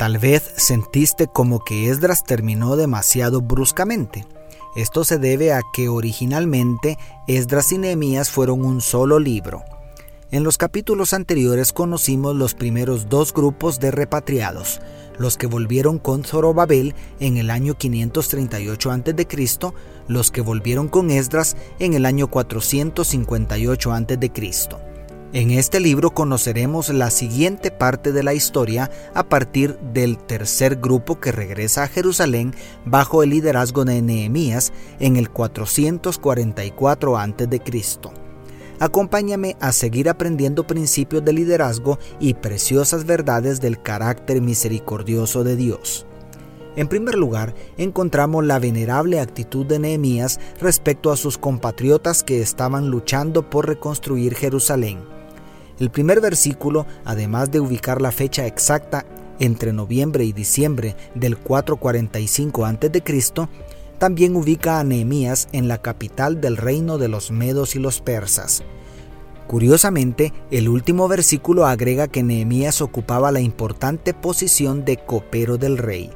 Tal vez sentiste como que Esdras terminó demasiado bruscamente. Esto se debe a que originalmente Esdras y Nehemías fueron un solo libro. En los capítulos anteriores conocimos los primeros dos grupos de repatriados, los que volvieron con Zorobabel en el año 538 a.C., los que volvieron con Esdras en el año 458 a.C. En este libro conoceremos la siguiente parte de la historia a partir del tercer grupo que regresa a Jerusalén bajo el liderazgo de Nehemías en el 444 a.C. Acompáñame a seguir aprendiendo principios de liderazgo y preciosas verdades del carácter misericordioso de Dios. En primer lugar, encontramos la venerable actitud de Nehemías respecto a sus compatriotas que estaban luchando por reconstruir Jerusalén. El primer versículo, además de ubicar la fecha exacta entre noviembre y diciembre del 445 a.C., también ubica a Nehemías en la capital del reino de los medos y los persas. Curiosamente, el último versículo agrega que Nehemías ocupaba la importante posición de copero del rey.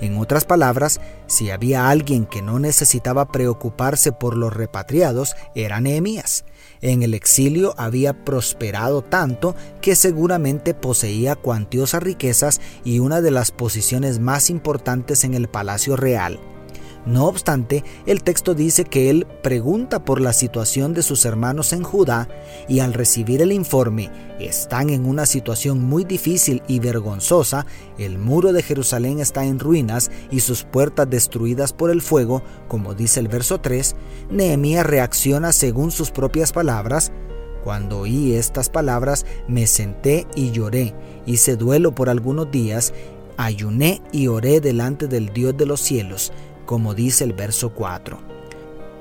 En otras palabras, si había alguien que no necesitaba preocuparse por los repatriados, era Nehemías. En el exilio había prosperado tanto que seguramente poseía cuantiosas riquezas y una de las posiciones más importantes en el palacio real. No obstante, el texto dice que él pregunta por la situación de sus hermanos en Judá y al recibir el informe, están en una situación muy difícil y vergonzosa, el muro de Jerusalén está en ruinas y sus puertas destruidas por el fuego, como dice el verso 3, Nehemías reacciona según sus propias palabras, cuando oí estas palabras me senté y lloré, hice duelo por algunos días, ayuné y oré delante del Dios de los cielos, como dice el verso 4.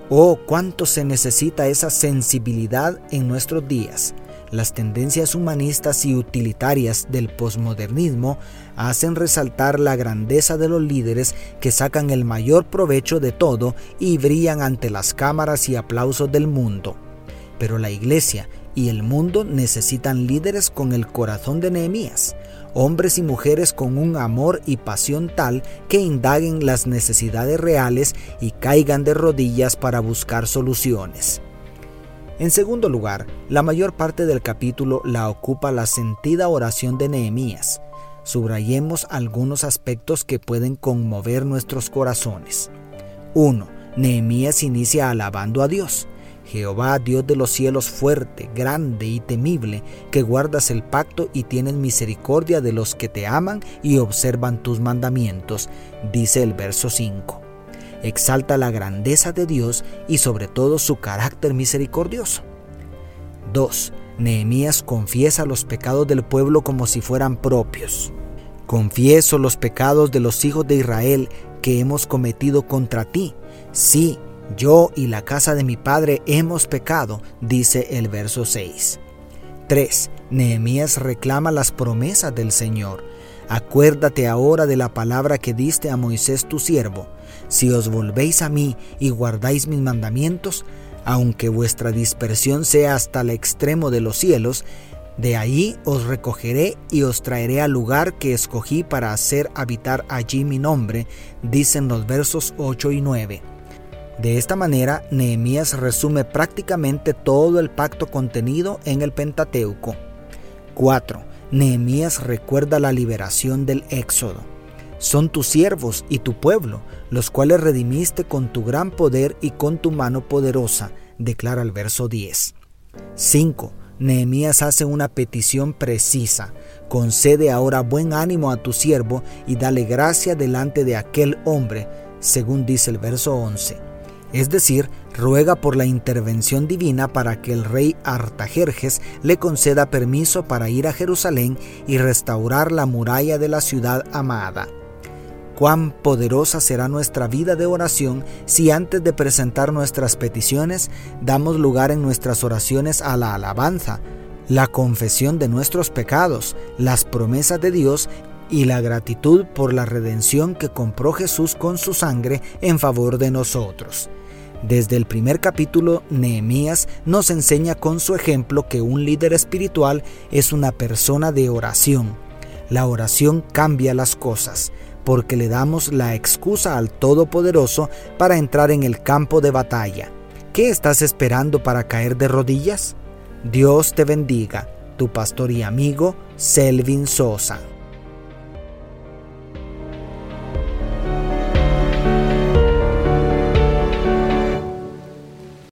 Oh, cuánto se necesita esa sensibilidad en nuestros días. Las tendencias humanistas y utilitarias del posmodernismo hacen resaltar la grandeza de los líderes que sacan el mayor provecho de todo y brillan ante las cámaras y aplausos del mundo. Pero la iglesia y el mundo necesitan líderes con el corazón de Nehemías, hombres y mujeres con un amor y pasión tal que indaguen las necesidades reales y caigan de rodillas para buscar soluciones. En segundo lugar, la mayor parte del capítulo la ocupa la sentida oración de Nehemías. Subrayemos algunos aspectos que pueden conmover nuestros corazones. 1. Nehemías inicia alabando a Dios. Jehová, Dios de los cielos, fuerte, grande y temible, que guardas el pacto y tienes misericordia de los que te aman y observan tus mandamientos, dice el verso 5. Exalta la grandeza de Dios y sobre todo su carácter misericordioso. 2. Nehemías confiesa los pecados del pueblo como si fueran propios. Confieso los pecados de los hijos de Israel que hemos cometido contra ti. Sí, yo y la casa de mi padre hemos pecado, dice el verso 6. 3. Nehemías reclama las promesas del Señor. Acuérdate ahora de la palabra que diste a Moisés tu siervo. Si os volvéis a mí y guardáis mis mandamientos, aunque vuestra dispersión sea hasta el extremo de los cielos, de ahí os recogeré y os traeré al lugar que escogí para hacer habitar allí mi nombre, dicen los versos 8 y 9. De esta manera, Nehemías resume prácticamente todo el pacto contenido en el Pentateuco. 4. Nehemías recuerda la liberación del Éxodo. Son tus siervos y tu pueblo, los cuales redimiste con tu gran poder y con tu mano poderosa, declara el verso 10. 5. Nehemías hace una petición precisa. Concede ahora buen ánimo a tu siervo y dale gracia delante de aquel hombre, según dice el verso 11 es decir, ruega por la intervención divina para que el rey Artajerjes le conceda permiso para ir a Jerusalén y restaurar la muralla de la ciudad amada. cuán poderosa será nuestra vida de oración si antes de presentar nuestras peticiones damos lugar en nuestras oraciones a la alabanza, la confesión de nuestros pecados, las promesas de Dios y la gratitud por la redención que compró Jesús con su sangre en favor de nosotros. Desde el primer capítulo, Nehemías nos enseña con su ejemplo que un líder espiritual es una persona de oración. La oración cambia las cosas, porque le damos la excusa al Todopoderoso para entrar en el campo de batalla. ¿Qué estás esperando para caer de rodillas? Dios te bendiga, tu pastor y amigo Selvin Sosa.